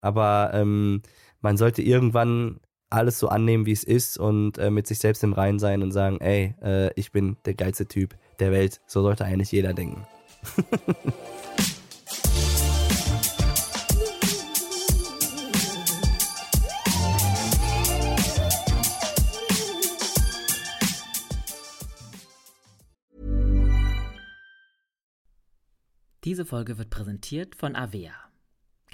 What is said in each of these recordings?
aber ähm, man sollte irgendwann alles so annehmen, wie es ist und äh, mit sich selbst im Reinen sein und sagen, ey, äh, ich bin der geilste Typ der Welt. So sollte eigentlich jeder denken. Diese Folge wird präsentiert von Avea.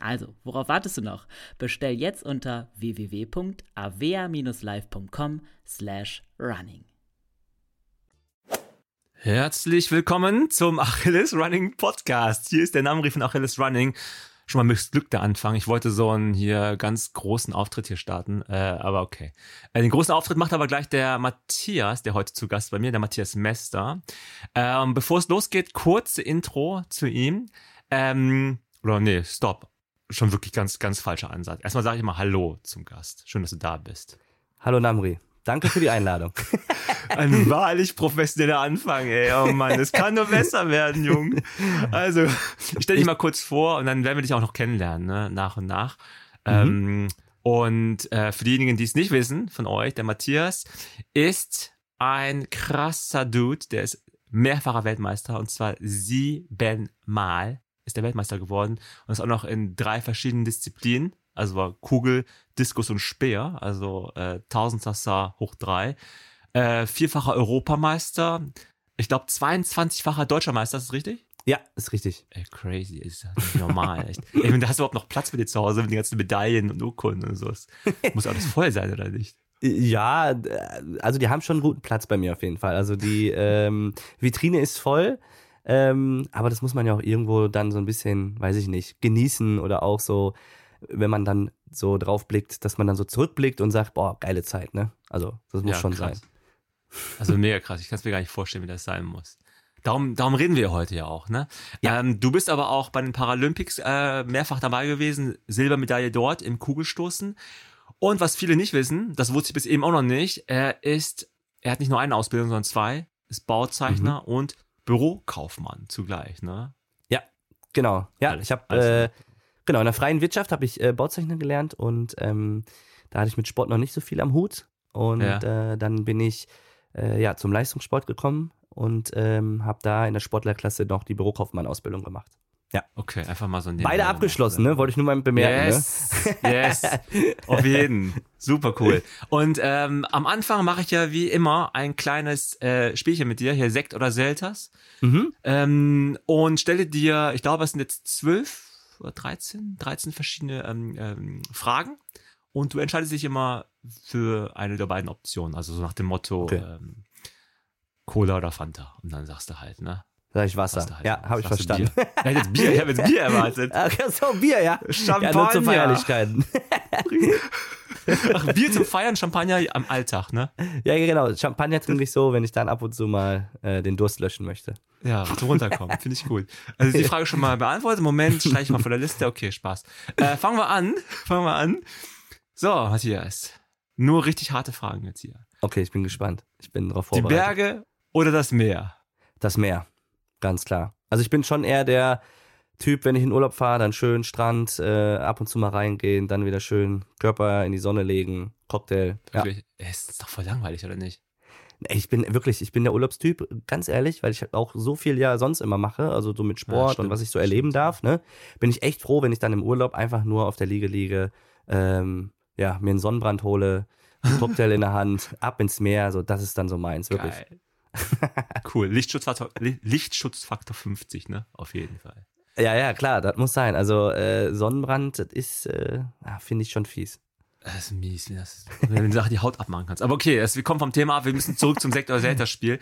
Also, worauf wartest du noch? Bestell jetzt unter www.avea-live.com slash running. Herzlich willkommen zum Achilles Running Podcast. Hier ist der Name von Achilles Running. Schon mal mit Glück der Anfang. Ich wollte so einen hier ganz großen Auftritt hier starten, äh, aber okay. Äh, den großen Auftritt macht aber gleich der Matthias, der heute zu Gast bei mir, der Matthias Mester. Ähm, bevor es losgeht, kurze Intro zu ihm. Ähm, oder nee, stopp schon wirklich ganz, ganz falscher Ansatz. Erstmal sage ich mal Hallo zum Gast. Schön, dass du da bist. Hallo Namri. Danke für die Einladung. Ein wahrlich professioneller Anfang, ey. Oh Mann, es kann nur besser werden, Jung. Also, stell dich mal kurz vor und dann werden wir dich auch noch kennenlernen, ne? nach und nach. Mhm. Ähm, und äh, für diejenigen, die es nicht wissen von euch, der Matthias ist ein krasser Dude, der ist mehrfacher Weltmeister und zwar siebenmal ist der Weltmeister geworden und das auch noch in drei verschiedenen Disziplinen. Also war Kugel, Diskus und Speer, also äh, Tausendsasser hoch drei. Äh, vierfacher Europameister, ich glaube 22-facher Deutscher Meister, ist das richtig? Ja, ist richtig. Ey, crazy, ist ja nicht normal. echt. Ey, da hast du überhaupt noch Platz für dir zu Hause mit den ganzen Medaillen und Urkunden und so. Muss alles voll sein, oder nicht? Ja, also die haben schon einen guten Platz bei mir auf jeden Fall. Also die ähm, Vitrine ist voll. Ähm, aber das muss man ja auch irgendwo dann so ein bisschen, weiß ich nicht, genießen oder auch so, wenn man dann so drauf blickt, dass man dann so zurückblickt und sagt, boah, geile Zeit, ne? Also, das muss ja, schon krass. sein. Also mega krass. Ich kann es mir gar nicht vorstellen, wie das sein muss. Darum, darum reden wir heute ja auch, ne? Ja. Ähm, du bist aber auch bei den Paralympics äh, mehrfach dabei gewesen, Silbermedaille dort im Kugelstoßen. Und was viele nicht wissen, das wusste ich bis eben auch noch nicht, er ist, er hat nicht nur eine Ausbildung, sondern zwei, ist Bauzeichner mhm. und Bürokaufmann zugleich, ne? Ja, genau. Ja, alles, ich habe äh, genau in der freien Wirtschaft habe ich äh, Bauzeichner gelernt und ähm, da hatte ich mit Sport noch nicht so viel am Hut und ja. äh, dann bin ich äh, ja zum Leistungssport gekommen und ähm, habe da in der Sportlerklasse noch die Bürokaufmann-Ausbildung gemacht. Ja. Okay, einfach mal so ein Beide abgeschlossen, ne? Wollte ich nur mal bemerken. Yes, ne? yes. Auf jeden. Super cool. Und ähm, am Anfang mache ich ja wie immer ein kleines äh, Spielchen mit dir, hier Sekt oder Selters. Mhm. Ähm, und stelle dir, ich glaube, es sind jetzt zwölf oder dreizehn, dreizehn verschiedene ähm, ähm, Fragen. Und du entscheidest dich immer für eine der beiden Optionen. Also so nach dem Motto okay. ähm, Cola oder Fanta. Und dann sagst du halt, ne? Sag ich Wasser. Halt ja, habe ich verstanden. Bier. Ja, jetzt Bier, ich habe jetzt Bier erwartet. Ach so, Bier, ja. Champagner. Ja, nur zu Feierlichkeiten. Ach, Bier zum Feiern, Champagner am Alltag, ne? Ja, genau. Champagner trinke ich so, wenn ich dann ab und zu mal äh, den Durst löschen möchte. Ja, zum Runterkommen. Finde ich gut. Also die Frage schon mal beantwortet. Moment, streiche ich mal von der Liste. Okay, Spaß. Äh, fangen wir an. Fangen wir an. So, Matthias. Nur richtig harte Fragen jetzt hier. Okay, ich bin gespannt. Ich bin darauf vorbereitet. Die Berge oder das Meer? Das Meer. Ganz klar. Also ich bin schon eher der Typ, wenn ich in Urlaub fahre, dann schön Strand, äh, ab und zu mal reingehen, dann wieder schön Körper in die Sonne legen, Cocktail. Ja. Wirklich, es ist doch voll langweilig, oder nicht? Ich bin wirklich, ich bin der Urlaubstyp, ganz ehrlich, weil ich auch so viel ja sonst immer mache, also so mit Sport stimmt, und was ich so erleben stimmt. darf, ne, bin ich echt froh, wenn ich dann im Urlaub einfach nur auf der Liege liege, ähm, ja, mir einen Sonnenbrand hole, einen Cocktail in der Hand, ab ins Meer, so, das ist dann so meins, wirklich. Geil. cool. Lichtschutzfaktor, Li- Lichtschutzfaktor 50, ne? Auf jeden Fall. Ja, ja, klar, das muss sein. Also äh, Sonnenbrand, das ist, äh, finde ich schon fies. Das ist mies, das ist, wenn du die Sache die Haut abmachen kannst. Aber okay, es, wir kommen vom Thema ab, wir müssen zurück zum Sektor Zelter-Spiel.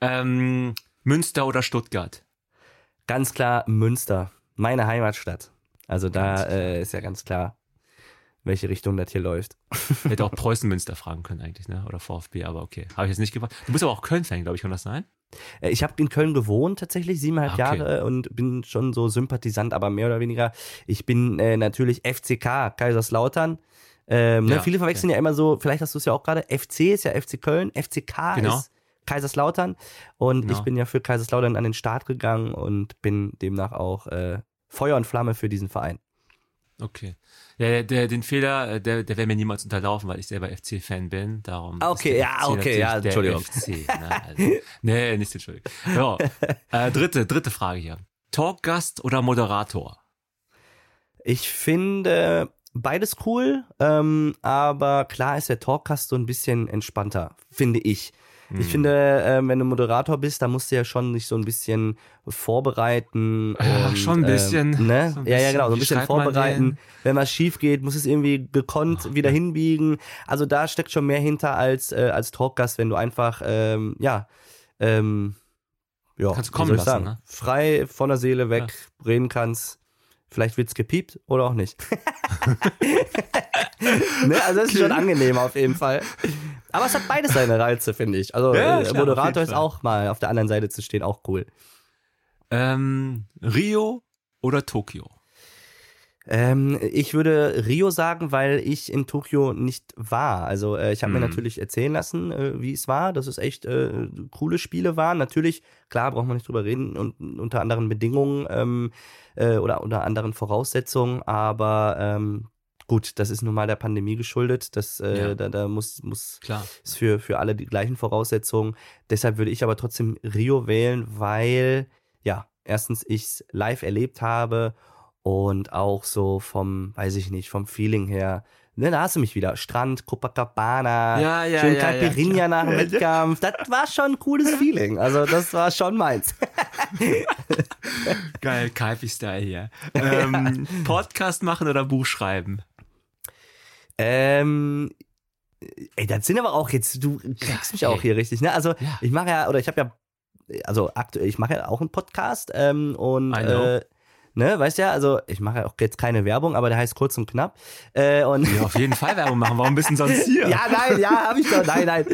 Ähm, Münster oder Stuttgart? Ganz klar Münster, meine Heimatstadt. Also da äh, ist ja ganz klar, welche Richtung das hier läuft. Hätte auch Preußen-Münster fragen können eigentlich, ne? Oder VfB, aber okay. Habe ich jetzt nicht gefragt. Du bist aber auch Köln-Fan, glaube ich, kann das sein? Äh, Ich habe in Köln gewohnt, tatsächlich siebeneinhalb Ah, okay. Jahre und bin schon so Sympathisant, aber mehr oder weniger. Ich bin äh, natürlich FCK, Kaiserslautern. Ähm, ne, Ja, viele verwechseln ja immer so, vielleicht hast du es ja auch gerade, FC ist ja FC Köln, FCK Genau. ist Kaiserslautern. Und Genau. ich bin ja für Kaiserslautern an den Start gegangen und bin demnach auch äh, Feuer und Flamme für diesen Verein. Okay. Der, der, den Fehler, äh, der, der wäre mir niemals unterlaufen, weil ich selber FC-Fan bin. Darum. Ah, okay, ja, okay, ja, der Entschuldigung. FC, ne? also, nee, nicht Entschuldigung. Ja. Äh, dritte, dritte Frage hier. Talkgast oder Moderator? Ich finde beides cool, ähm, aber klar ist der Talkcast so ein bisschen entspannter, finde ich. Ich Hm. finde, äh, wenn du Moderator bist, da musst du ja schon sich so ein bisschen vorbereiten. Ja, und, schon ein bisschen. Ähm, ne? So ein ja, ja, bisschen. genau, so ein Wie bisschen man vorbereiten. den? Wenn was schief geht, muss es irgendwie gekonnt wieder hinbiegen. Also da steckt schon mehr hinter als, äh, als Talkgast, wenn du einfach, ähm, ja, ähm, ja, Kannst kommen lassen, sagen? ne? Frei von der Seele weg reden kannst. Vielleicht wird's gepiept oder auch nicht. ne, also das ist schon angenehm auf jeden Fall. Aber es hat beides seine Reize, finde ich. Also Ja, äh, klar, Moderator ist auch mal auf der anderen Seite zu stehen auch cool. Ähm, Rio oder Tokio? Ähm, ich würde Rio sagen, weil ich in Tokio nicht war. Also äh, ich habe mir Mhm. natürlich erzählen lassen, äh, wie es war, dass es echt äh, coole Spiele waren. Natürlich, klar, braucht man nicht drüber reden und unter anderen Bedingungen ähm, äh, oder unter anderen Voraussetzungen, aber ähm, gut, das ist nun mal der Pandemie geschuldet. Das, äh, Ja. da, da muss, muss Klar. ist für, für alle die gleichen Voraussetzungen. Deshalb würde ich aber trotzdem Rio wählen, weil, ja, erstens ich es live erlebt habe und auch so vom, weiß ich nicht, vom Feeling her. Ne, da hast du mich wieder. Strand, Copacabana, Ja, ja, schön ja, Caipirinha ja, nach dem. Wettkampf. Das war schon ein cooles Feeling. Also das war schon meins. Geil, Kaipi-Style hier. Ähm, Podcast machen oder Buch schreiben? Ähm, ey, das sind aber auch jetzt, du kriegst mich ey. auch hier richtig, ne? Also Ja. ich mache ja, oder ich habe ja, also aktuell, ich mache ja auch einen Podcast ähm, und äh, ne, weißt ja, also ich mache ja auch jetzt keine Werbung, aber der heißt kurz und knapp. Äh, und Ja, auf jeden Fall Werbung machen. Warum bist du sonst hier? ja, nein, ja, habe ich doch. Nein, nein.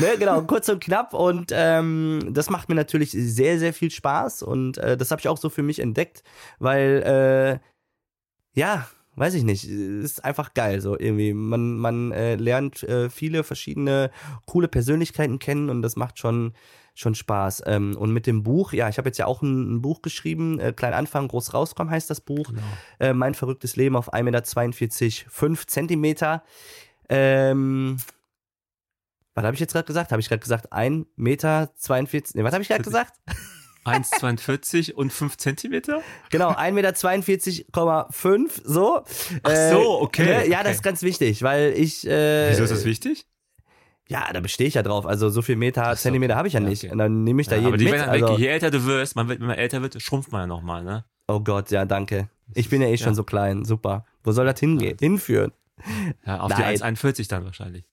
Ne, genau, kurz und knapp. Und ähm, das macht mir natürlich sehr, sehr viel Spaß. Und äh, das habe ich auch so für mich entdeckt, weil, äh, ja, weiß ich nicht, ist einfach geil. So irgendwie. Man, man äh, lernt äh, viele verschiedene coole Persönlichkeiten kennen und das macht schon schon Spaß. Ähm, und mit dem Buch, ja, ich habe jetzt ja auch ein, ein Buch geschrieben, äh, Klein Anfang, groß rauskommen heißt das Buch. Genau. Äh, mein verrücktes Leben auf 1,42 Meter, 5 Zentimeter. Ähm, was habe ich jetzt gerade gesagt? Habe ich gerade gesagt 1,42 Meter? Nee, was habe ich gerade gesagt? 1,42 und 5 Zentimeter? Genau, 1,42,5 Meter, so. Ach so, okay, ne? Ja, okay. das ist ganz wichtig, weil ich. Äh, Wieso ist das wichtig? Ja, da bestehe ich ja drauf. Also so viel Meter, so, Zentimeter habe ich ja nicht. okay. Und dann nehme ich da Ja, jeden aber die mit. werden Also, weg. Je älter du wirst, man wird, wenn man älter wird, schrumpft man ja nochmal, ne? oh Gott, ja, danke. Ich bin ja eh schon Ja. so klein. Super. Wo soll das hingehen? Hinführen. Ja, auf Nein. die 1,41 dann wahrscheinlich.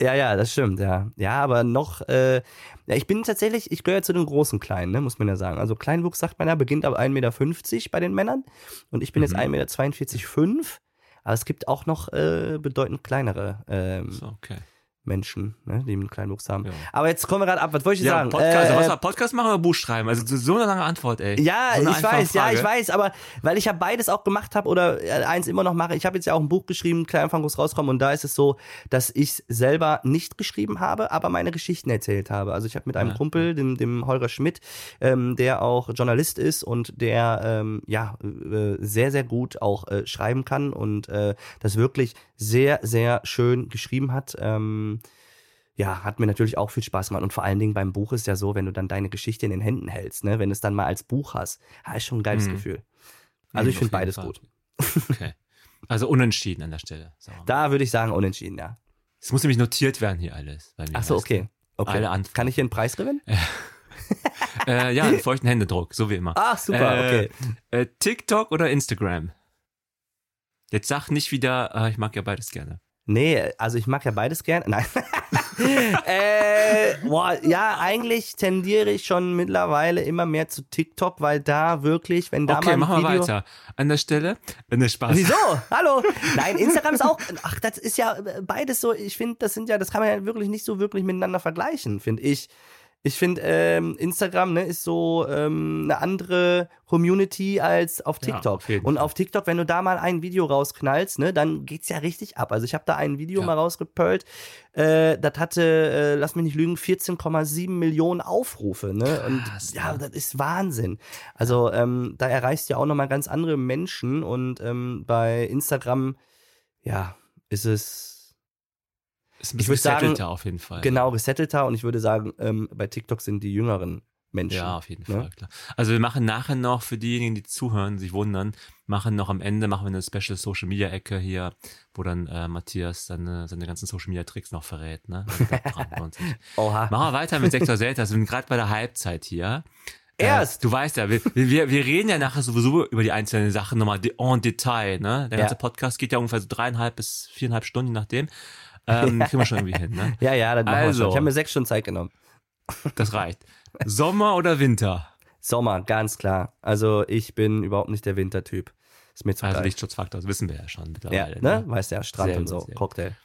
Ja, ja, das stimmt, ja. Ja, aber noch, äh, ja, ich bin tatsächlich, ich gehöre zu den großen Kleinen, ne, muss man ja sagen. Also Kleinwuchs, sagt man ja, beginnt ab 1,50 Meter bei den Männern. Und ich bin jetzt Mhm. 1,42 Meter. Aber es gibt auch noch äh, bedeutend kleinere ähm, So, okay. Menschen, ne, die einen kleinen Wuchs haben. Ja. Aber jetzt kommen wir gerade ab. Was wollte ich Ja, sagen? Podcast, also Äh, was war Podcast machen oder Buch schreiben? Also so eine lange Antwort, ey. Ja, so ich weiß, ja, Frage. ich weiß, aber weil ich ja beides auch gemacht habe oder äh, eins immer noch mache. Ich habe jetzt ja auch ein Buch geschrieben, Kleinanfang muss rauskommen und da ist es so, dass ich selber nicht geschrieben habe, aber meine Geschichten erzählt habe. Also ich habe mit einem Ja. Kumpel, dem, dem Holger Schmidt, ähm, der auch Journalist ist und der ähm, ja äh, sehr sehr gut auch äh, schreiben kann und äh, das wirklich sehr sehr schön geschrieben hat. Ähm, ja, hat mir natürlich auch viel Spaß gemacht. Und vor allen Dingen beim Buch ist ja so, wenn du dann deine Geschichte in den Händen hältst, ne, wenn du es dann mal als Buch hast, ja, ist schon ein geiles Mhm. Gefühl. Also Mhm, ich finde beides Fall. gut. Okay. Also unentschieden an der Stelle. Da würde ich sagen, unentschieden, ja. Es muss nämlich notiert werden hier alles. bei Ach so, okay. okay. Alle Antworten. Kann ich hier einen Preis gewinnen? du? Äh, ja, einen feuchten Händedruck, so wie immer. Ach, super, Äh, okay. Äh, TikTok oder Instagram? Jetzt sag nicht wieder, äh, ich mag ja beides gerne. Nee, also ich mag ja beides gern. Nein. äh, boah, ja, eigentlich tendiere ich schon mittlerweile immer mehr zu TikTok, weil da wirklich, wenn da okay, mal ein machen wir Video weiter. An der Stelle, äh, ne, Spaß. Wieso? Hallo? Nein, Instagram ist auch. Ach, das ist ja beides so. Ich finde, das sind ja, das kann man ja wirklich nicht so wirklich miteinander vergleichen, finde ich. Ich finde, ähm, Instagram ne, ist so ähm, eine andere Community als auf Ja, TikTok. auf jeden Und auf TikTok, wenn du da mal ein Video rausknallst, ne, dann geht's ja richtig ab. Also ich habe da ein Video Ja. mal rausgepölt, äh, das hatte, äh, lass mich nicht lügen, 14,7 Millionen Aufrufe. Ne? Und Krass, ja, das ist Wahnsinn. Also ähm, da erreichst du ja auch nochmal ganz andere Menschen und ähm, bei Instagram, ja, ist es Ist ein Ich bisschen sagen, gesettelter auf jeden Fall. genau gesettelter und ich würde sagen, ähm, bei TikTok sind die jüngeren Menschen. Ja, auf jeden ne? Fall, klar. Also wir machen nachher noch, für diejenigen, die zuhören, sich wundern, machen noch am Ende, machen wir eine Special Social Media Ecke hier, wo dann äh, Matthias seine, seine ganzen Social Media Tricks noch verrät, ne? Also. Oha. Machen wir weiter mit Sektor Selta, wir sind gerade bei der Halbzeit hier. Erst. Äh, du weißt ja, wir, wir, wir reden ja nachher sowieso über die einzelnen Sachen nochmal en Detail, ne? Der Ja. ganze Podcast geht ja ungefähr so dreieinhalb bis viereinhalb Stunden, je nachdem. Ähm, kriegen wir schon irgendwie hin, ne? Ja, ja, das machen wir Also. schon. Ich habe mir sechs Stunden Zeit genommen. Das reicht. Sommer oder Winter? Sommer, ganz klar. Also ich bin überhaupt nicht der Wintertyp. Ist mir zu Also kalt. Lichtschutzfaktor, das wissen wir ja schon Ja, mittlerweile. ne? Weißt ja, Strand Sehr und so. Cocktail.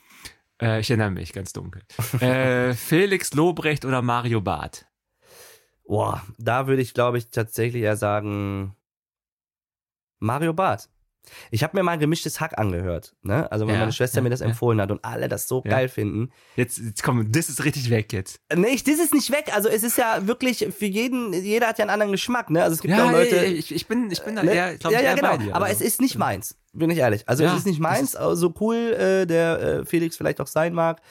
Äh, ich erinnere mich, ganz dunkel. äh, Felix Lobrecht oder Mario Barth? Boah, da würde ich, glaube ich, tatsächlich eher sagen Mario Barth. Ich habe mir mal gemischtes Hack angehört, ne? Also weil Ja, meine Schwester ja, mir das ja. empfohlen hat und alle das so geil finden. Jetzt, jetzt komm, das ist richtig weg jetzt. Nee, ich, das ist nicht weg. Also es ist ja wirklich für jeden, jeder hat ja einen anderen Geschmack, ne? Also es gibt ja, auch Leute. ich, ich bin, ich bin da ne? eher, glaub ja, ich, ja, genau. bei dir. Aber also. es ist nicht meins, bin ich ehrlich. Also es ist nicht meins, also so cool äh, der äh, Felix vielleicht auch sein mag.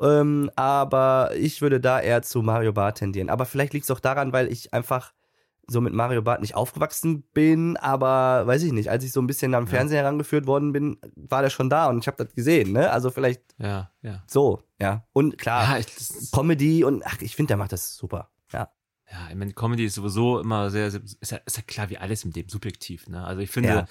Ähm, aber ich würde da eher zu Mario Barth tendieren. Aber vielleicht liegt es auch daran, weil ich einfach so mit Mario Barth nicht aufgewachsen bin, aber weiß ich nicht, als ich so ein bisschen am Ja. Fernsehen herangeführt worden bin, war der schon da und ich habe das gesehen, ne? Also vielleicht Ja, ja. so, ja. Und klar, Ja, ich, Comedy und ach, ich finde, der macht das super. Ja. ja, ich meine, Comedy ist sowieso immer sehr, sehr ist, ja, ist ja klar wie alles im Leben subjektiv. Ne? Also ich finde, Ja.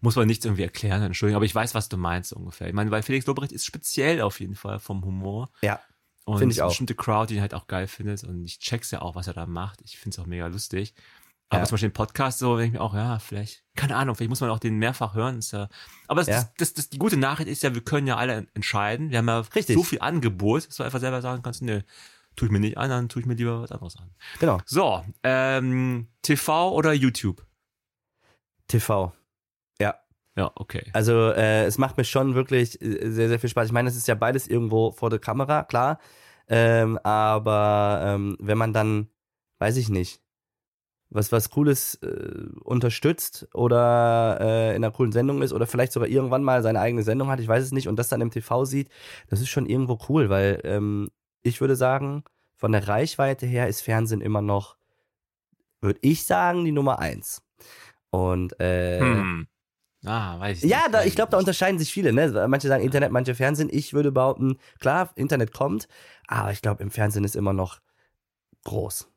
muss man nichts irgendwie erklären, Entschuldigung, aber ich weiß, was du meinst ungefähr. Ich meine, weil Felix Lobrecht ist speziell auf jeden Fall vom Humor. Ja. Und Find ich auch. bestimmte Crowd, die ihn halt auch geil findet. Und ich check's ja auch, was er da macht. Ich find's auch mega lustig. Aber Ja. zum Beispiel im Podcast so, denke ich mir auch, ja, vielleicht, keine Ahnung, vielleicht muss man auch den mehrfach hören. Ist ja, aber das, Ja. das, das, das, die gute Nachricht ist ja, wir können ja alle entscheiden. Wir haben ja Richtig. so viel Angebot, dass du einfach selber sagen kannst, nö, tue ich mir nicht an, dann tue ich mir lieber was anderes an. Genau. So, ähm, TV oder YouTube? TV. Ja. Ja, okay. Also äh, es macht mir schon wirklich äh, sehr, sehr viel Spaß. Ich meine, es ist ja beides irgendwo vor der Kamera, klar. Ähm, aber ähm, wenn man dann, weiß ich nicht, was was Cooles äh, unterstützt oder äh, in einer coolen Sendung ist oder vielleicht sogar irgendwann mal seine eigene Sendung hat, ich weiß es nicht, und das dann im TV sieht, das ist schon irgendwo cool, weil ähm, ich würde sagen, von der Reichweite her ist Fernsehen immer noch, würde ich sagen, die Nummer eins. Und äh, Hm. Ah, weiß ich ja, nicht, da, ich glaube, da unterscheiden sich viele. Ne? Manche sagen Internet, manche Fernsehen. Ich würde behaupten, klar, Internet kommt, aber ich glaube, im Fernsehen ist immer noch groß.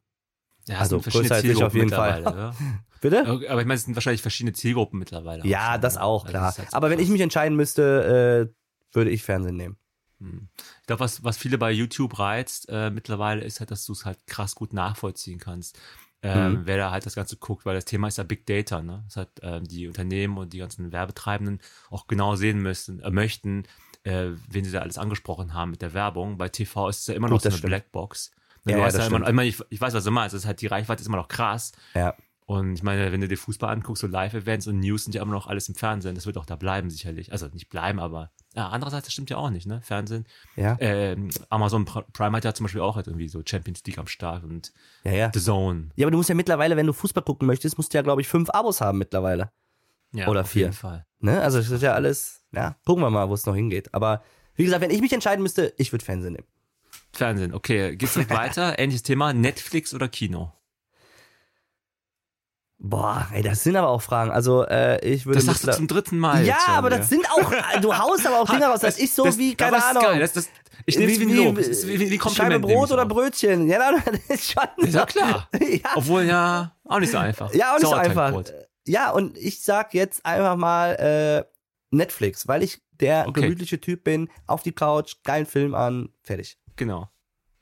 Ja, also größer als ich Zielgruppen auf jeden Fall. Ja? Bitte? Aber ich meine, es sind wahrscheinlich verschiedene Zielgruppen mittlerweile. Ja, das ne? auch, Also klar. ist halt so aber wenn ich mich entscheiden müsste, äh, würde ich Fernsehen nehmen. Hm. Ich glaube, was, was viele bei YouTube reizt äh, mittlerweile ist halt, dass du es halt krass gut nachvollziehen kannst. Ähm, Mhm. Wer da halt das Ganze guckt, weil das Thema ist ja Big Data, ne? Das hat ähm, die Unternehmen und die ganzen Werbetreibenden auch genau sehen müssen, äh, möchten, äh, wen sie da alles angesprochen haben mit der Werbung. Bei TV ist es ja immer Gut, noch so eine stimmt. Blackbox. Ja, du ja, das ja immer, meine, ich, ich weiß, was du meinst. Das ist halt, die Reichweite ist immer noch krass. Ja. Und ich meine, wenn du dir Fußball anguckst, so Live-Events und News sind ja immer noch alles im Fernsehen. Das wird auch da bleiben, sicherlich. Also nicht bleiben, aber ja, andererseits, das stimmt ja auch nicht, ne? Fernsehen. Ja. Ähm, Amazon Pr- Prime hat ja zum Beispiel auch halt irgendwie so Champions League am Start und Ja, ja. The Zone. Ja, aber du musst ja mittlerweile, wenn du Fußball gucken möchtest, musst du ja, glaube ich, fünf Abos haben mittlerweile. Ja, Oder auf vier. jeden Fall. Ne? Also das ist ja alles, ja, gucken wir mal, wo es noch hingeht. Aber wie gesagt, wenn ich mich entscheiden müsste, ich würde Fernsehen nehmen. Fernsehen, okay. Geht's direkt weiter? Ähnliches Thema, Netflix oder Kino? Boah, ey, das sind aber auch Fragen. Also äh, ich würde Das sagst du zum dritten Mal. Ja, aber das sind auch, du haust aber auch Dinge raus. Das ist so das, wie, keine das ist Ahnung. Geil. Das, das, ich nehme es wie. Das ist wie, wie, wie Scheibe Kompliment. Brot oder. Brötchen. Ja, das ist schon. Ist ja klar. ja, Obwohl ja auch nicht so einfach. ja, auch nicht so einfach. Ja, und ich sag jetzt einfach mal äh, Netflix, weil ich der Okay. gemütliche Typ bin. Auf die Couch, geilen Film an, fertig. Genau.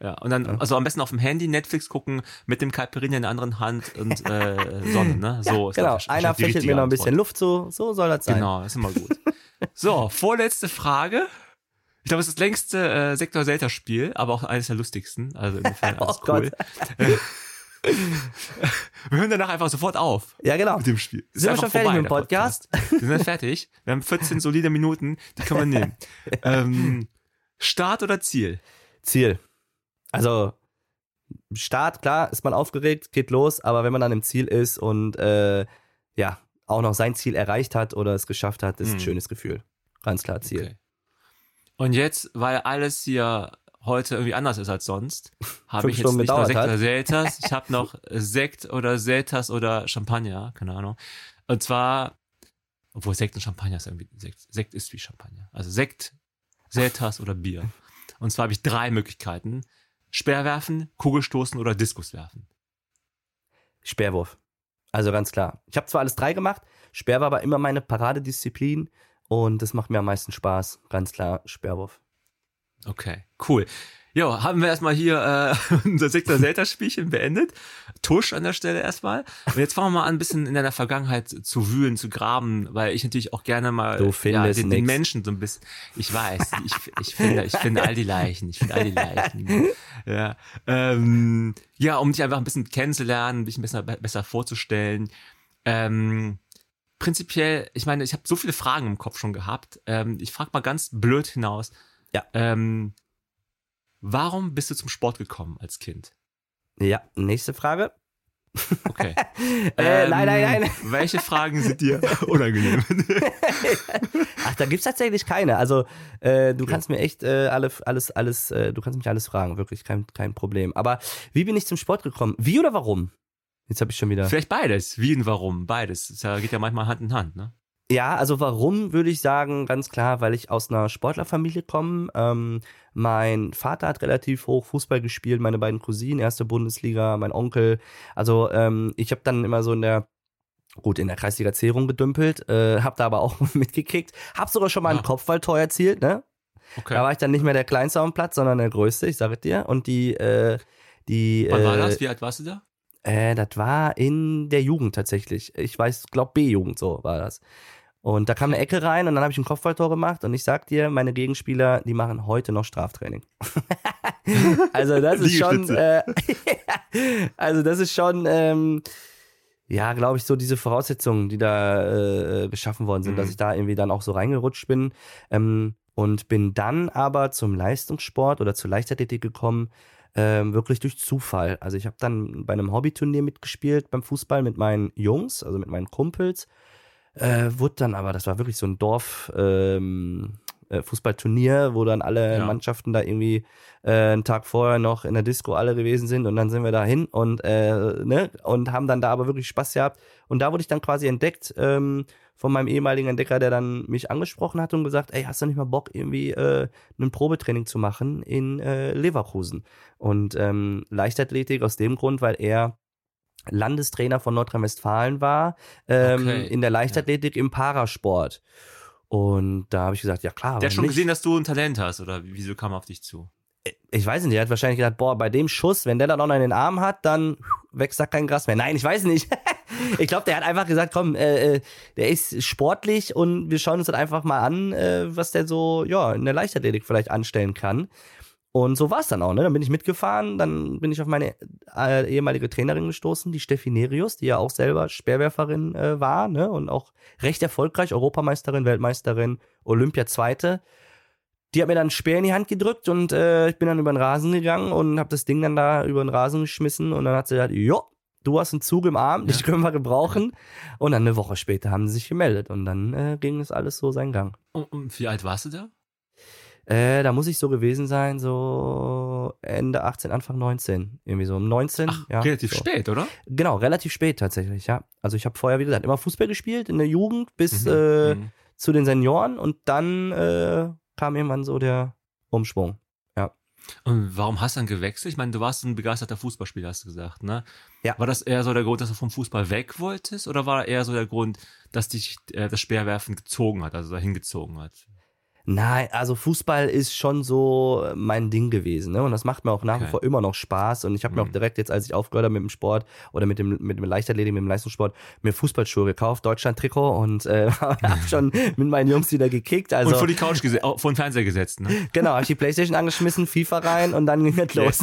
Ja, und dann, Ja. also am besten auf dem Handy Netflix gucken, mit dem Caipirinha in der anderen Hand und äh, Sonne, ne? So ist genau, das einer fächelt mir noch ein Antwort. bisschen Luft zu. So soll das sein. Genau, ist immer gut. so, vorletzte Frage. Ich glaube, es ist das längste äh, Sektor-Zelter-Spiel, aber auch eines der lustigsten. Also insofern alles Oh cool. wir hören danach einfach sofort auf Ja, genau. mit dem Spiel. Ist Sind wir schon fertig mit dem der Podcast? Wir sind fertig. Wir haben 14 solide Minuten, die können wir nehmen. ähm, Start oder Ziel? Ziel. Also Start, klar, ist man aufgeregt, geht los, aber wenn man dann im Ziel ist und äh, ja, auch noch sein Ziel erreicht hat oder es geschafft hat, ist ein Mhm. schönes Gefühl. Ganz klar Ziel. Okay. Und jetzt, weil alles hier heute irgendwie anders ist als sonst, habe ich jetzt Stunden nicht nur Sekt hat. oder Selters, ich habe noch Sekt oder Selters oder Champagner, keine Ahnung. Und zwar, obwohl Sekt und Champagner ist irgendwie, Sekt, Sekt ist wie Champagner. Also Sekt, Selters oder Bier. Und zwar habe ich drei Möglichkeiten. Speerwerfen, Kugelstoßen oder Diskus werfen. Speerwurf. Also ganz klar. Ich habe zwar alles drei gemacht, Speer war aber immer meine Paradedisziplin und das macht mir am meisten Spaß. Ganz klar, Speerwurf. Okay, cool. Jo, haben wir erstmal hier äh, unser Sektor Zelda Spielchen beendet. Tusch an der Stelle erstmal. Und jetzt fangen wir mal an, ein bisschen in deiner Vergangenheit zu wühlen, zu graben, weil ich natürlich auch gerne mal ja, den, den. Menschen so ein bisschen. Ich weiß, ich, ich finde, ich finde all die Leichen, ich finde all die Leichen. Ja, ähm, ja, um dich einfach ein bisschen kennenzulernen, dich ein bisschen be- besser vorzustellen. Ähm, prinzipiell, ich meine, ich habe so viele Fragen im Kopf schon gehabt. Ähm, ich frage mal ganz blöd hinaus. Ja. Ähm, warum bist du zum Sport gekommen als Kind? Ja, nächste Frage. Okay. Äh, Ähm, nein, nein, nein. Welche Fragen sind dir unangenehm? Ach, da gibt's tatsächlich keine. Also, äh, du kannst mir echt äh, alle, alles, alles, äh, du kannst mich alles fragen, wirklich, kein, kein Problem. Aber wie bin ich zum Sport gekommen? Wie oder warum? Jetzt habe ich schon wieder. Vielleicht beides. Wie und warum? Beides. Das geht ja manchmal Hand in Hand, ne? Ja, also warum würde ich sagen, ganz klar, weil ich aus einer Sportlerfamilie komme. Ähm, mein Vater hat relativ hoch Fußball gespielt, meine beiden Cousinen, erste Bundesliga, mein Onkel. Also ähm, ich habe dann immer so in der gut in der Kreisliga C rumgedümpelt, äh, habe da aber auch mitgekickt, habe sogar schon mal ein Ja. Kopfballtor erzielt, ne? Okay. Da war ich dann nicht mehr der Kleinste am Platz, sondern der Größte, ich sage dir. Und die, äh, die, Wann war äh, das? Wie alt warst du da? äh, das war in der Jugend tatsächlich. Ich weiß, glaub B-Jugend so war das. Und da kam eine Ecke rein und dann habe ich ein Kopfballtor gemacht und ich sag dir, meine Gegenspieler, die machen heute noch Straftraining. also das ist schon, äh, also das ist schon, ähm, ja, glaube ich, so diese Voraussetzungen, die da äh, geschaffen worden sind, Mhm. dass ich da irgendwie dann auch so reingerutscht bin. Ähm, und bin dann aber zum Leistungssport oder zur Leichtathletik gekommen, ähm, wirklich durch Zufall. Also ich habe dann bei einem Hobbyturnier mitgespielt beim Fußball mit meinen Jungs, also mit meinen Kumpels. Äh, wurde dann aber, das war wirklich so ein Dorf. Ähm, äh, Fußballturnier, wo dann alle Ja. Mannschaften da irgendwie äh, einen Tag vorher noch in der Disco alle gewesen sind und dann sind wir da hin und äh, ne und haben dann da aber wirklich Spaß gehabt und da wurde ich dann quasi entdeckt ähm, von meinem ehemaligen Entdecker, der dann mich angesprochen hat und gesagt, ey, hast du nicht mal Bock irgendwie äh, ein Probetraining zu machen in äh, Leverkusen und ähm, Leichtathletik aus dem Grund, weil er Landestrainer von Nordrhein-Westfalen war ähm, Okay, in der Leichtathletik im Parasport. Und da habe ich gesagt, ja klar. Der hat schon nicht? gesehen, dass du ein Talent hast, oder wieso kam er auf dich zu? ich weiß nicht, er hat wahrscheinlich gedacht, boah, bei dem Schuss, wenn der dann auch noch in den Arm hat, dann wächst da kein Gras mehr. Nein, ich weiß nicht. ich glaube, der hat einfach gesagt, komm, äh, äh, der ist sportlich und wir schauen uns das einfach mal an, äh, was der so, ja, in der Leichtathletik vielleicht anstellen kann. Und so war es dann auch, ne? Dann bin ich mitgefahren, dann bin ich auf meine äh, ehemalige Trainerin gestoßen, die Steffi Nerius, die ja auch selber Speerwerferin äh, war, ne? Und auch recht erfolgreich, Europameisterin, Weltmeisterin, Olympia-Zweite. Die hat mir dann einen Speer in die Hand gedrückt und äh, ich bin dann über den Rasen gegangen und habe das Ding dann da über den Rasen geschmissen und dann hat sie gesagt, jo, du hast einen Zug im Arm, dich können wir gebrauchen. Und dann eine Woche später haben sie sich gemeldet und dann äh, ging es alles so seinen Gang. Und, und wie alt warst du da? Äh, da muss ich so gewesen sein, so Ende 18, Anfang 19. Irgendwie so um 19. Ach, ja, relativ so. spät, oder? Genau, relativ spät tatsächlich, ja. Also ich habe vorher, wie gesagt, immer Fußball gespielt in der Jugend bis Mhm, äh, mhm. zu den Senioren und dann äh, kam irgendwann so der Umschwung. Und warum hast du dann gewechselt? Ich meine, du warst ein begeisterter Fußballspieler, hast du gesagt, ne? Ja. War das eher so der Grund, dass du vom Fußball weg wolltest? Oder war eher so der Grund, dass dich äh, das Speerwerfen gezogen hat, also dahin gezogen hat? Nein, also Fußball ist schon so mein Ding gewesen, ne? Und das macht mir auch nach wie Okay. vor immer noch Spaß. Und ich habe mir auch Mhm. direkt jetzt, als ich aufgehört habe mit dem Sport oder mit dem mit dem Leichtathletik, mit dem Leistungssport, mir Fußballschuhe gekauft, Deutschland-Trikot und äh, habe schon mit meinen Jungs wieder gekickt. Also und vor die Couch gesetzt, vor den Fernseher gesetzt, ne? Genau, hab ich die Playstation angeschmissen, FIFA rein und dann ging es los.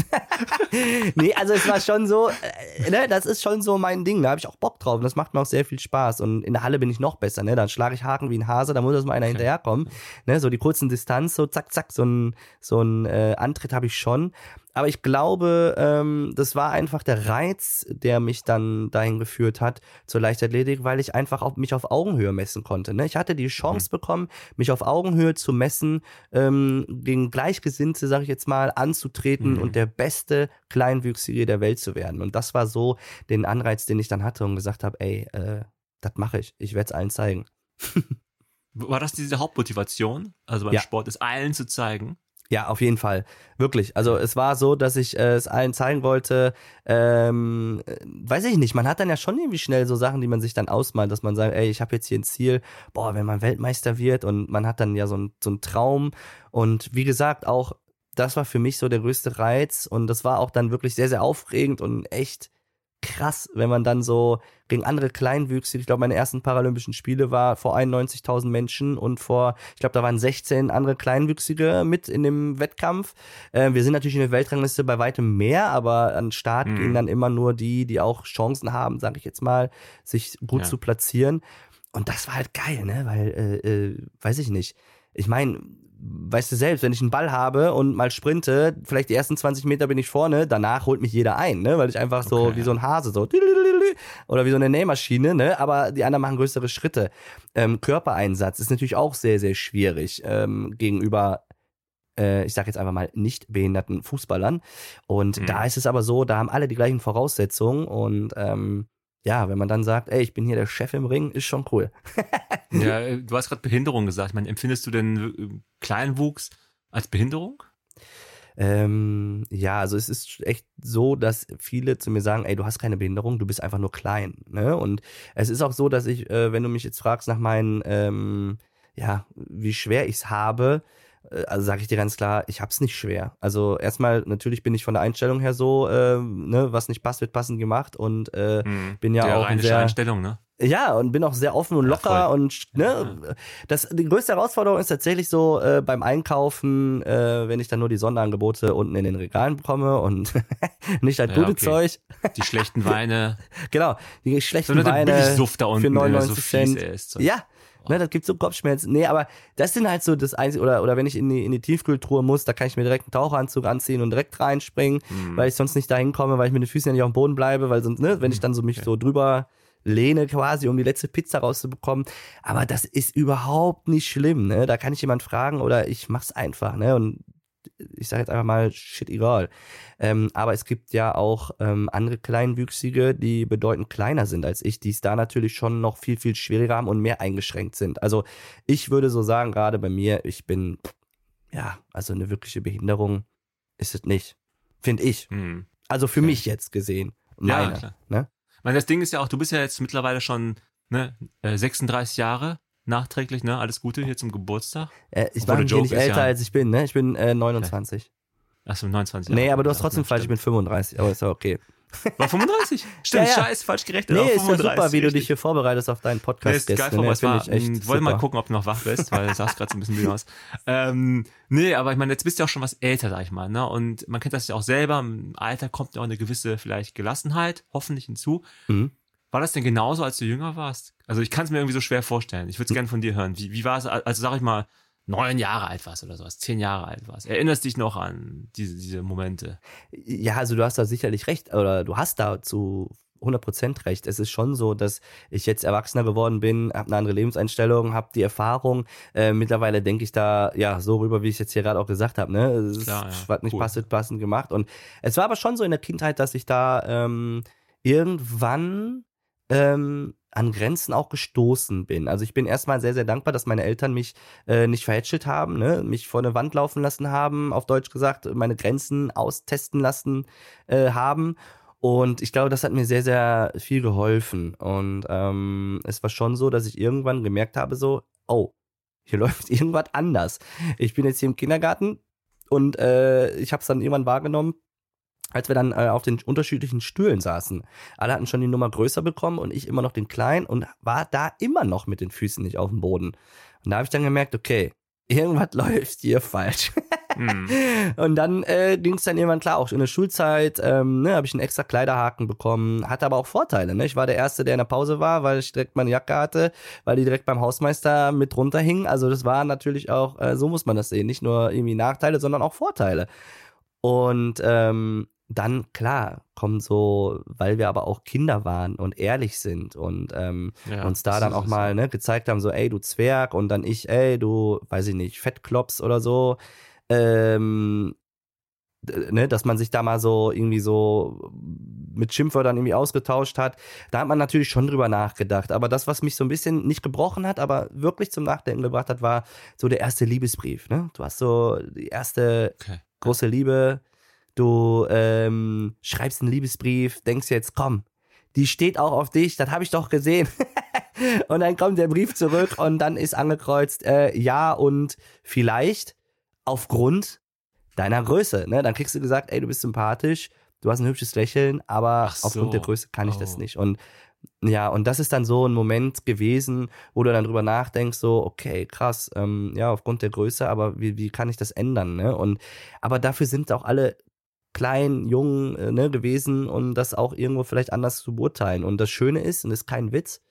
nee, also es war schon so, äh, ne, das ist schon so mein Ding, da habe ich auch Bock drauf und das macht mir auch sehr viel Spaß und in der Halle bin ich noch besser, ne, dann schlage ich Haken wie ein Hase, da muss erst mal einer hinterherkommen, ne, so die kurzen Distanz, so zack, zack, so ein, so ein äh, Antritt habe ich schon, aber ich glaube, ähm, das war einfach der Reiz, der mich dann dahin geführt hat zur Leichtathletik, weil ich einfach auf, mich auf Augenhöhe messen konnte. Ne? Ich hatte die Chance bekommen, mich auf Augenhöhe zu messen, ähm, gegen Gleichgesinnte, sag ich jetzt mal, anzutreten Mhm. und der beste Kleinwüchsige der Welt zu werden. Und das war so den Anreiz, den ich dann hatte und gesagt habe, ey, äh, das mache ich. Ich werde es allen zeigen. War das diese Hauptmotivation? Also beim Ja. Sport, es allen zu zeigen? Ja, auf jeden Fall. Wirklich. Also es war so, dass ich äh, es allen zeigen wollte. Ähm, äh, weiß ich nicht. Man hat dann ja schon irgendwie schnell so Sachen, die man sich dann ausmalt, dass man sagt, ey, ich habe jetzt hier ein Ziel. Boah, wenn man Weltmeister wird und man hat dann ja so ein so ein Traum. Und wie gesagt, auch das war für mich so der größte Reiz und das war auch dann wirklich sehr sehr aufregend und echt krass, wenn man dann so gegen andere Kleinwüchsige, ich glaube, meine ersten Paralympischen Spiele war vor 91.000 Menschen und vor, ich glaube, da waren 16 andere Kleinwüchsige mit in dem Wettkampf. Äh, wir sind natürlich in der Weltrangliste bei weitem mehr, aber an den Start Mhm. gehen dann immer nur die, die auch Chancen haben, sage ich jetzt mal, sich gut Ja. zu platzieren. Und das war halt geil, ne? Weil, äh, äh, weiß ich nicht. Ich meine, weißt du selbst, wenn ich einen Ball habe und mal sprinte, vielleicht die ersten 20 Meter bin ich vorne, danach holt mich jeder ein, ne? Weil ich einfach so Okay, wie so ein Hase so oder wie so eine Nähmaschine, ne? Aber die anderen machen größere Schritte. Ähm, Körpereinsatz ist natürlich auch sehr, sehr schwierig ähm, gegenüber äh, ich sage jetzt einfach mal nicht behinderten Fußballern. Und Mhm. da ist es aber so, da haben alle die gleichen Voraussetzungen und ähm, ja, wenn man dann sagt, ey, ich bin hier der Chef im Ring, ist schon cool. Ja, du hast gerade Behinderung gesagt. Ich meine, empfindest du denn äh, Kleinwuchs als Behinderung? Ähm, ja, also es ist echt so, dass viele zu mir sagen, ey, du hast keine Behinderung, du bist einfach nur klein. Ne? Und es ist auch so, dass ich, äh, wenn du mich jetzt fragst nach meinen, ähm, ja, wie schwer ich es habe, also sage ich dir ganz klar, ich hab's nicht schwer. Also erstmal, natürlich bin ich von der Einstellung her so, äh, ne, was nicht passt, wird passend gemacht und äh, bin ja Der auch ein sehr, Einstellung, ne? ja, und bin auch sehr offen und Ja, locker voll. und ne, das die größte Herausforderung ist tatsächlich so äh, beim Einkaufen, äh, wenn ich dann nur die Sonderangebote unten in den Regalen bekomme und nicht das Ja, gute okay. Zeug. Die schlechten Weine. Genau, die schlechten Sondern der Weine Billigsuft da unten, für der so 99 fies Cent. ist. Ja, ne, das gibt so Kopfschmerzen. Nee, aber das sind halt so das einzige oder oder wenn ich in die in die Tiefkühltruhe muss, da kann ich mir direkt einen Taucheranzug anziehen und direkt reinspringen, Hm. weil ich sonst nicht dahin komme, weil ich mit den Füßen ja nicht auf dem Boden bleibe, weil sonst ne, wenn ich dann so mich Okay. so drüber lehne quasi, um die letzte Pizza rauszubekommen. Aber das ist überhaupt nicht schlimm, ne? Da kann ich jemand fragen oder ich mach's einfach, ne? Und ich sage jetzt einfach mal, shit, egal. Ähm, aber es gibt ja auch ähm, andere Kleinwüchsige, die bedeutend kleiner sind als ich, die es da natürlich schon noch viel, viel schwieriger haben und mehr eingeschränkt sind. Also ich würde so sagen, gerade bei mir, ich bin, ja, also eine wirkliche Behinderung ist es nicht. Finde ich. Hm. Also für Okay. mich jetzt gesehen. Ja, Meine, klar. ne? Ich meine, das Ding ist ja auch, du bist ja jetzt mittlerweile schon ne, äh, 36 Jahre nachträglich, ne? Alles Gute hier zum Geburtstag. Äh, ich war nicht älter ja- als ich bin, ne? Ich bin äh, 29. Achso, 29 Nee, Jahre. aber du hast Ja, trotzdem ja, falsch, ich bin stimmt. 35, aber ist ja okay. War 35? Stimmt, Ja, ja. scheiß, falsch gerechnet. Nee, ist ja 35, super, wie du dich hier vorbereitest auf deinen Nee, Podcast. ist geil ne? Finde ich echt Hm, Wollte mal gucken, ob du noch wach bist, weil du sahst gerade so ein bisschen müde aus. Ähm, nee, aber ich meine, jetzt bist du auch schon was älter, sag ich mal, ne? Und man kennt das ja auch selber. Im Alter kommt ja auch eine gewisse vielleicht Gelassenheit, hoffentlich hinzu. Mhm. War das denn genauso, als du jünger warst? Also ich kann es mir irgendwie so schwer vorstellen. Ich würde es Hm. gerne von dir hören. Wie, wie war es, also sag ich mal, neun Jahre alt warst oder sowas, zehn Jahre alt warst? Erinnerst dich noch an diese, diese Momente? Ja, also du hast da sicherlich recht, oder du hast da zu 100% recht. Es ist schon so, dass ich jetzt erwachsener geworden bin, habe eine andere Lebenseinstellung, habe die Erfahrung. Äh, mittlerweile denke ich da ja so rüber, wie ich jetzt hier gerade auch gesagt habe. Ne? Es ist, Klar, ja. was nicht Cool. passend, passend gemacht. Und es war aber schon so in der Kindheit, dass ich da ähm, irgendwann ähm, an Grenzen auch gestoßen bin. Also ich bin erstmal sehr, sehr dankbar, dass meine Eltern mich äh, nicht verhätschelt haben, ne? mich vor eine Wand laufen lassen haben, auf Deutsch gesagt, meine Grenzen austesten lassen äh, haben. Und ich glaube, das hat mir sehr, sehr viel geholfen. Und ähm, es war schon so, dass ich irgendwann gemerkt habe, so, oh, hier läuft irgendwas anders. Ich bin jetzt hier im Kindergarten und äh, ich habe es dann irgendwann wahrgenommen, als wir dann äh, auf den unterschiedlichen Stühlen saßen. Alle hatten schon die Nummer größer bekommen und ich immer noch den kleinen und war da immer noch mit den Füßen nicht auf dem Boden. Und da habe ich dann gemerkt, okay, irgendwas läuft hier falsch. Hm. Und dann äh, ging es dann irgendwann klar, auch in der Schulzeit ähm, ne, habe ich einen extra Kleiderhaken bekommen, hatte aber auch Vorteile. Ne? Ich war der Erste, der in der Pause war, weil ich direkt meine Jacke hatte, weil die direkt beim Hausmeister mit runterhing. Also das war natürlich auch, äh, so muss man das sehen, nicht nur irgendwie Nachteile, sondern auch Vorteile. Und ähm, dann, klar, kommen so, weil wir aber auch Kinder waren und ehrlich sind und ähm, Ja, uns da dann auch mal ne, gezeigt haben, so, ey, du Zwerg und dann ich, ey, du, weiß ich nicht, Fettklops oder so. Ähm, ne, dass man sich da mal so irgendwie so mit Schimpfwörtern irgendwie ausgetauscht hat. Da hat man natürlich schon drüber nachgedacht. Aber das, was mich so ein bisschen nicht gebrochen hat, aber wirklich zum Nachdenken gebracht hat, war so der erste Liebesbrief. Ne? Du hast so die erste Okay. große Liebe. Du ähm, schreibst einen Liebesbrief, denkst jetzt, komm, die steht auch auf dich, das habe ich doch gesehen. und dann kommt der Brief zurück und dann ist angekreuzt, äh, ja und vielleicht aufgrund deiner Größe. Ne? Dann kriegst du gesagt, ey, du bist sympathisch, du hast ein hübsches Lächeln, aber so. aufgrund der Größe kann ich das Oh. nicht. Und ja, und das ist dann so ein Moment gewesen, wo du dann drüber nachdenkst, so, okay, krass, ähm, ja, aufgrund der Größe, aber wie, wie kann ich das ändern, ne? Und, aber dafür sind auch alle klein, jung, äh, ne, gewesen und das auch irgendwo vielleicht anders zu beurteilen. Und das Schöne ist, und das ist kein Witz,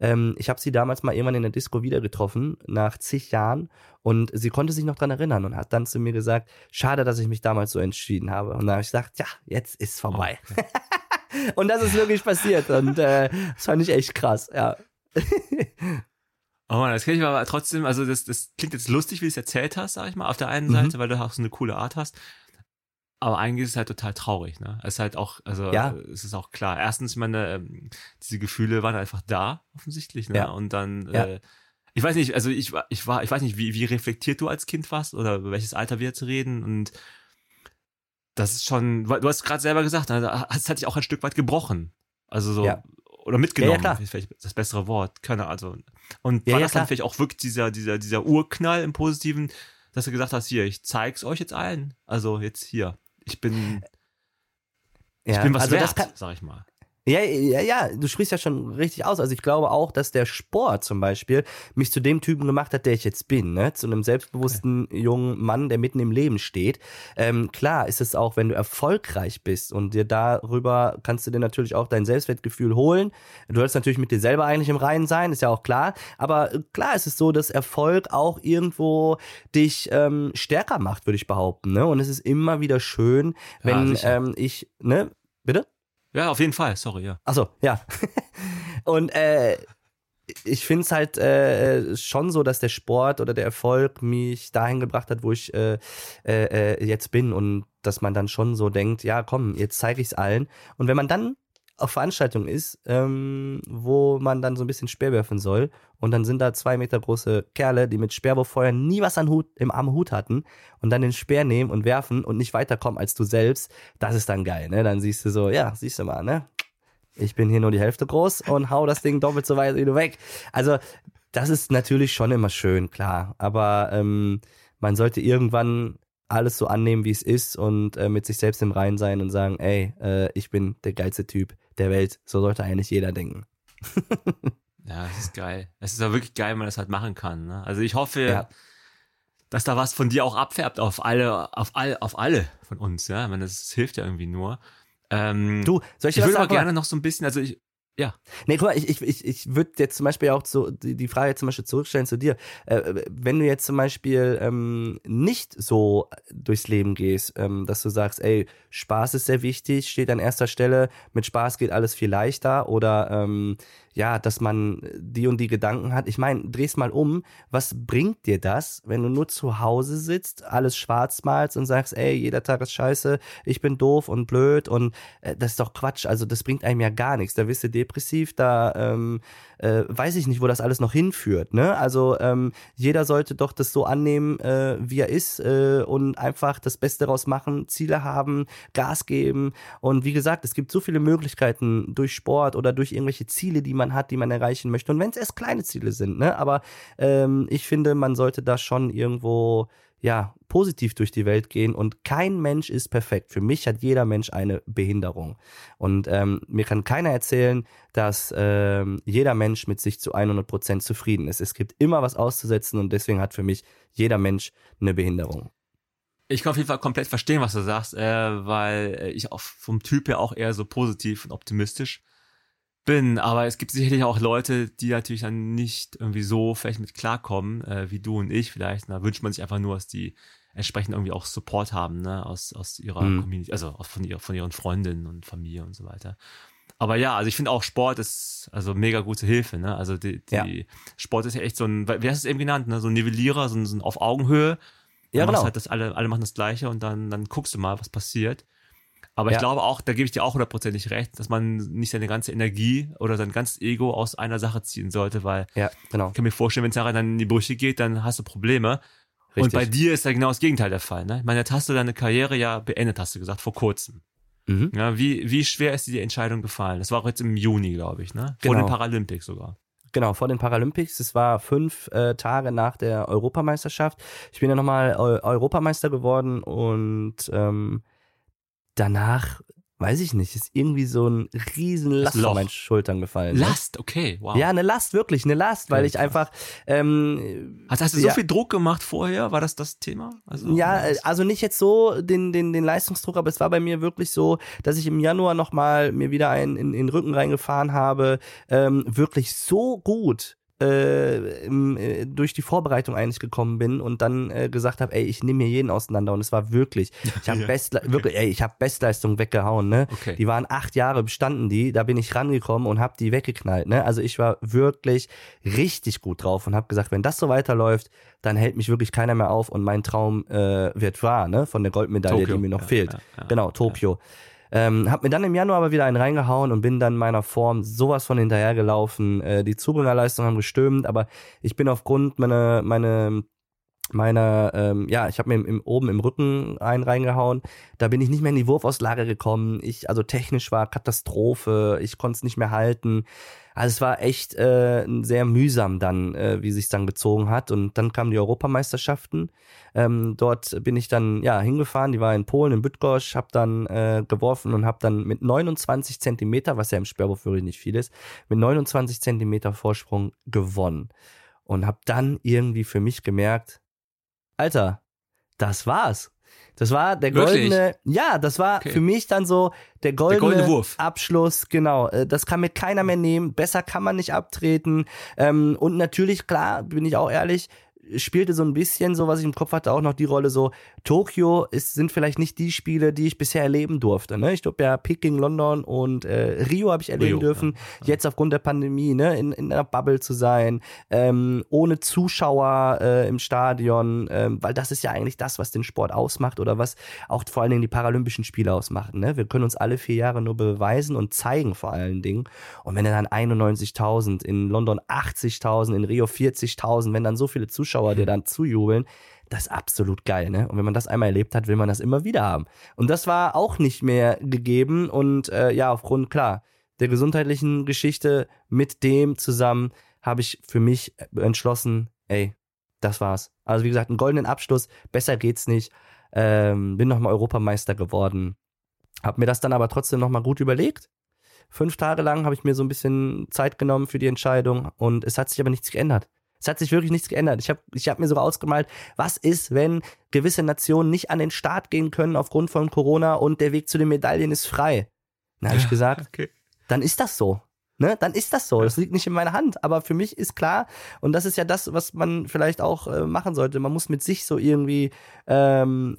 ähm, ich habe sie damals mal irgendwann in der Disco wieder getroffen, nach zig Jahren, und sie konnte sich noch dran erinnern und hat dann zu mir gesagt, schade, dass ich mich damals so entschieden habe. Und da habe ich gesagt, ja, jetzt ist vorbei. Okay. Und das ist wirklich passiert. Und äh, das fand ich echt krass, ja. Oh Mann, das kenne ich aber trotzdem, also das, das klingt jetzt lustig, wie du es erzählt hast, sag ich mal, auf der einen Mhm. Seite, weil du auch so eine coole Art hast. Aber eigentlich ist es halt total traurig, ne? Es ist halt auch, also Ja. äh, es ist auch klar. Erstens, ich meine, ähm, diese Gefühle waren einfach da, offensichtlich, ne? Ja. Und dann, Ja. äh, ich weiß nicht, also ich war, ich war, ich weiß nicht, wie, wie reflektiert du als Kind warst oder über welches Alter wir jetzt reden und das ist schon, du hast gerade selber gesagt, also, es hat dich auch ein Stück weit gebrochen. Also so, Ja. oder mitgenommen, klar. ist vielleicht das bessere Wort, keine also. Und Ja, war ja, das dann vielleicht auch wirklich dieser, dieser, dieser Urknall im Positiven, dass du gesagt hast, hier, ich zeig's euch jetzt allen. Also jetzt hier. Ich bin, ich ja. bin was also wert, kann, sag ich mal. Ja, ja, ja, du sprichst ja schon richtig aus. Also ich glaube auch, dass der Sport zum Beispiel mich zu dem Typen gemacht hat, der ich jetzt bin, ne? Zu einem selbstbewussten jungen Mann, der mitten im Leben steht. Ähm, klar ist es auch, wenn du erfolgreich bist und dir darüber kannst du dir natürlich auch dein Selbstwertgefühl holen. Du sollst natürlich mit dir selber eigentlich im Reinen sein, ist ja auch klar. Aber äh, klar ist es so, dass Erfolg auch irgendwo dich ähm, stärker macht, würde ich behaupten, ne? Und es ist immer wieder schön, Ja, wenn sicher. ähm, ich, ne? Bitte? Ja, auf jeden Fall, sorry, ja. Achso, ja. Und äh, ich finde es halt äh, schon so, dass der Sport oder der Erfolg mich dahin gebracht hat, wo ich äh, äh, äh, jetzt bin und dass man dann schon so denkt, ja komm, jetzt zeige ich es allen. Und wenn man dann auf Veranstaltungen ist, ähm, wo man dann so ein bisschen Speer werfen soll und dann sind da zwei Meter große Kerle, die mit Speerwurf vorher nie was an Hut, im am Hut hatten und dann den Speer nehmen und werfen und nicht weiterkommen als du selbst, das ist dann geil, ne? Dann siehst du so, ja, siehst du mal, ne? Ich bin hier nur die Hälfte groß und hau das Ding doppelt so weit wie du weg. Also, das ist natürlich schon immer schön, klar. Aber ähm, man sollte irgendwann alles so annehmen, wie es ist und äh, mit sich selbst im Reinen sein und sagen, ey, äh, ich bin der geilste Typ der Welt. So sollte eigentlich jeder denken. ja, das ist geil. Es ist ja wirklich geil, wenn man das halt machen kann. Ne? Also ich hoffe, Ja. dass da was von dir auch abfärbt auf alle, auf alle, auf alle von uns. Ja, ich meine, das hilft ja irgendwie nur. Ähm, Du, soll ich ich würde aber sagen? gerne noch so ein bisschen, also ich, ja, Nee, guck mal, ich, ich, ich, ich würde jetzt zum Beispiel auch so die, die Frage zum Beispiel zurückstellen zu dir. Äh, wenn du jetzt zum Beispiel ähm, nicht so durchs Leben gehst, ähm, dass du sagst, ey, Spaß ist sehr wichtig, steht an erster Stelle, mit Spaß geht alles viel leichter oder ähm, ja, dass man die und die Gedanken hat. Ich meine, dreh's mal um, was bringt dir das, wenn du nur zu Hause sitzt, alles schwarz malst und sagst, ey, jeder Tag ist scheiße, ich bin doof und blöd und äh, das ist doch Quatsch, also das bringt einem ja gar nichts. Da bist du depressiv, da ähm, äh, weiß ich nicht, wo das alles noch hinführt. Ne? Also ähm, jeder sollte doch das so annehmen, äh, wie er ist äh, und einfach das Beste daraus machen, Ziele haben, Gas geben. Und wie gesagt, es gibt so viele Möglichkeiten durch Sport oder durch irgendwelche Ziele, die man hat, die man erreichen möchte. Und wenn es erst kleine Ziele sind, ne? aber ähm, ich finde, man sollte da schon irgendwo ja, positiv durch die Welt gehen und kein Mensch ist perfekt. Für mich hat jeder Mensch eine Behinderung. Und ähm, mir kann keiner erzählen, dass ähm, jeder Mensch mit sich zu 100 Prozent zufrieden ist. Es gibt immer was auszusetzen und deswegen hat für mich jeder Mensch eine Behinderung. ich kann auf jeden Fall komplett verstehen, was du sagst, äh, weil ich auch vom Typ her auch eher so positiv und optimistisch bin. Aber es gibt sicherlich auch Leute, die natürlich dann nicht irgendwie so vielleicht mit klarkommen, äh, wie du und ich vielleicht. Da wünscht man sich einfach nur, dass die entsprechend irgendwie auch Support haben, ne, aus, aus ihrer Mhm. Community, also von, ihr, von ihren Freundinnen und Familie und so weiter. Aber ja, also ich finde auch Sport ist also mega gute Hilfe, ne? Also die, die Ja. Sport ist ja echt so ein, wie hast du es eben genannt, ne? So ein Nivellierer, so ein, so ein auf Augenhöhe. Ja, genau. Halt das alle, alle machen das Gleiche und dann, dann guckst du mal, was passiert. Aber Ja. ich glaube auch, da gebe ich dir auch hundertprozentig recht, dass man nicht seine ganze Energie oder sein ganzes Ego aus einer Sache ziehen sollte, weil Ja, genau. ich kann mir vorstellen, wenn es nachher dann in die Brüche geht, dann hast du Probleme. Und Richtig. bei dir ist ja genau das Gegenteil der Fall. Ne? Ich meine, jetzt hast du deine Karriere ja beendet, hast du gesagt, vor kurzem. Mhm. Ja, wie, wie schwer ist dir die Entscheidung gefallen? Das war auch jetzt im Juni, glaube ich, ne? Vor Genau. den Paralympics sogar. Genau, vor den Paralympics. Es war fünf äh, Tage nach der Europameisterschaft. Ich bin ja nochmal Eu Europameister geworden und ähm, danach, weiß ich nicht, ist irgendwie so ein riesen Last auf meinen Schultern gefallen. ne? Last, okay, wow. Ja, eine Last, wirklich, eine Last, weil ich krass. einfach ähm, Hast, hast du so Ja. viel Druck gemacht vorher? War das das Thema? Also, Ja, also nicht jetzt so den, den, den Leistungsdruck, aber es war bei mir wirklich so, dass ich im Januar nochmal mir wieder einen in, in den Rücken reingefahren habe, ähm, wirklich so gut äh, im, äh, durch die Vorbereitung eigentlich gekommen bin und dann äh, gesagt habe, ey, ich nehme mir jeden auseinander und es war wirklich, ich habe Ja, Bestle wirklich, ey, ich habe Bestleistung weggehauen, ne? Okay. Die waren acht Jahre bestanden die, da bin ich rangekommen und habe die weggeknallt, ne? Also ich war wirklich richtig gut drauf und habe gesagt, wenn das so weiterläuft, dann hält mich wirklich keiner mehr auf und mein Traum äh, wird wahr, ne? Von der Goldmedaille, Tokio. die mir noch Ja, fehlt. ja, genau, Tokio. Ähm, hab mir dann im Januar aber wieder einen reingehauen und bin dann meiner Form sowas von hinterhergelaufen. Äh, die Zubringerleistungen haben gestimmt, aber ich bin aufgrund meiner, meine, meiner, ähm, ja, ich habe mir im, im, oben im Rücken einen reingehauen. Da bin ich nicht mehr in die Wurfauslage gekommen. Ich, also technisch war Katastrophe. Ich konnte es nicht mehr halten. Also es war echt äh, sehr mühsam dann, äh, wie sich dann gezogen hat. Und dann kamen die Europameisterschaften. Ähm, dort bin ich dann ja hingefahren. Die war in Polen, in Bydgoszcz. Habe dann äh, geworfen und habe dann mit 29 Zentimeter, was ja im Sperrwurf wirklich nicht viel ist, mit 29 Zentimeter Vorsprung gewonnen. Und habe dann irgendwie für mich gemerkt, Alter, das war's. Das war der Wirklich? goldene, ja, das war Okay. für mich dann so der goldene, goldene Wurf. Abschluss, genau. Äh, Das kann mir keiner mehr nehmen. Besser kann man nicht abtreten. Ähm, Und natürlich, klar, bin ich auch ehrlich, spielte so ein bisschen so, was ich im Kopf hatte, auch noch die Rolle so, Tokio ist, sind vielleicht nicht die Spiele, die ich bisher erleben durfte. Ne? Ich glaube ja Peking, London und äh, Rio habe ich erleben Rio, dürfen. Jetzt aufgrund der Pandemie, ne, in, in einer Bubble zu sein, ähm, ohne Zuschauer äh, im Stadion, ähm, weil das ist ja eigentlich das, was den Sport ausmacht oder was auch vor allen Dingen die Paralympischen Spiele ausmachen. Ne? Wir können uns alle vier Jahre nur beweisen und zeigen vor allen Dingen. Und wenn dann 91.000, in London 80.000, in Rio 40.000, wenn dann so viele Zuschauer dir dann zujubeln, das ist absolut geil, ne? Und wenn man das einmal erlebt hat, will man das immer wieder haben. Und das war auch nicht mehr gegeben und äh, ja, aufgrund, klar, der gesundheitlichen Geschichte mit dem zusammen habe ich für mich entschlossen, ey, das war's. Also wie gesagt, einen goldenen Abschluss, besser geht's nicht. ähm, bin nochmal Europameister geworden. Hab mir das dann aber trotzdem nochmal gut überlegt. Fünf Tage lang habe ich mir so ein bisschen Zeit genommen für die Entscheidung und es hat sich aber nichts geändert. Es hat sich wirklich nichts geändert. Ich habe ich hab mir sogar ausgemalt, was ist, wenn gewisse Nationen nicht an den Start gehen können aufgrund von Corona und der Weg zu den Medaillen ist frei. Dann habe ich gesagt, Okay. dann ist das so. Ne? Dann ist das so. Das liegt nicht in meiner Hand. Aber für mich ist klar, und das ist ja das, was man vielleicht auch äh, machen sollte. Man muss mit sich so irgendwie ähm,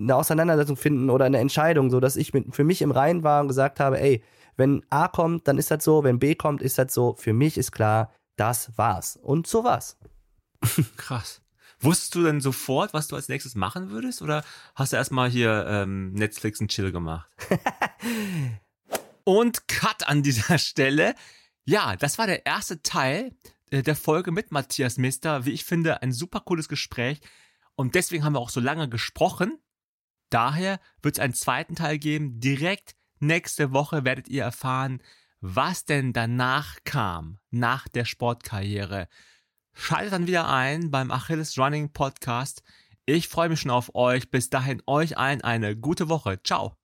eine Auseinandersetzung finden oder eine Entscheidung, so dass ich mit, für mich im Reinen war und gesagt habe, ey, wenn A kommt, dann ist das so, wenn B kommt, ist das so. Für mich ist klar, das war's. Und so war's. Krass. Wusstest du denn sofort, was du als nächstes machen würdest? Oder hast du erstmal hier ähm, Netflix und Chill gemacht? und Cut an dieser Stelle. Ja, das war der erste Teil äh, der Folge mit Matthias Mister. Wie ich finde, ein super cooles Gespräch. Und deswegen haben wir auch so lange gesprochen. Daher wird es einen zweiten Teil geben. Direkt nächste Woche werdet ihr erfahren, was denn danach kam, nach der Sportkarriere. Schaltet dann wieder ein beim Achilles Running Podcast. Ich freue mich schon auf euch. Bis dahin euch allen eine gute Woche. Ciao.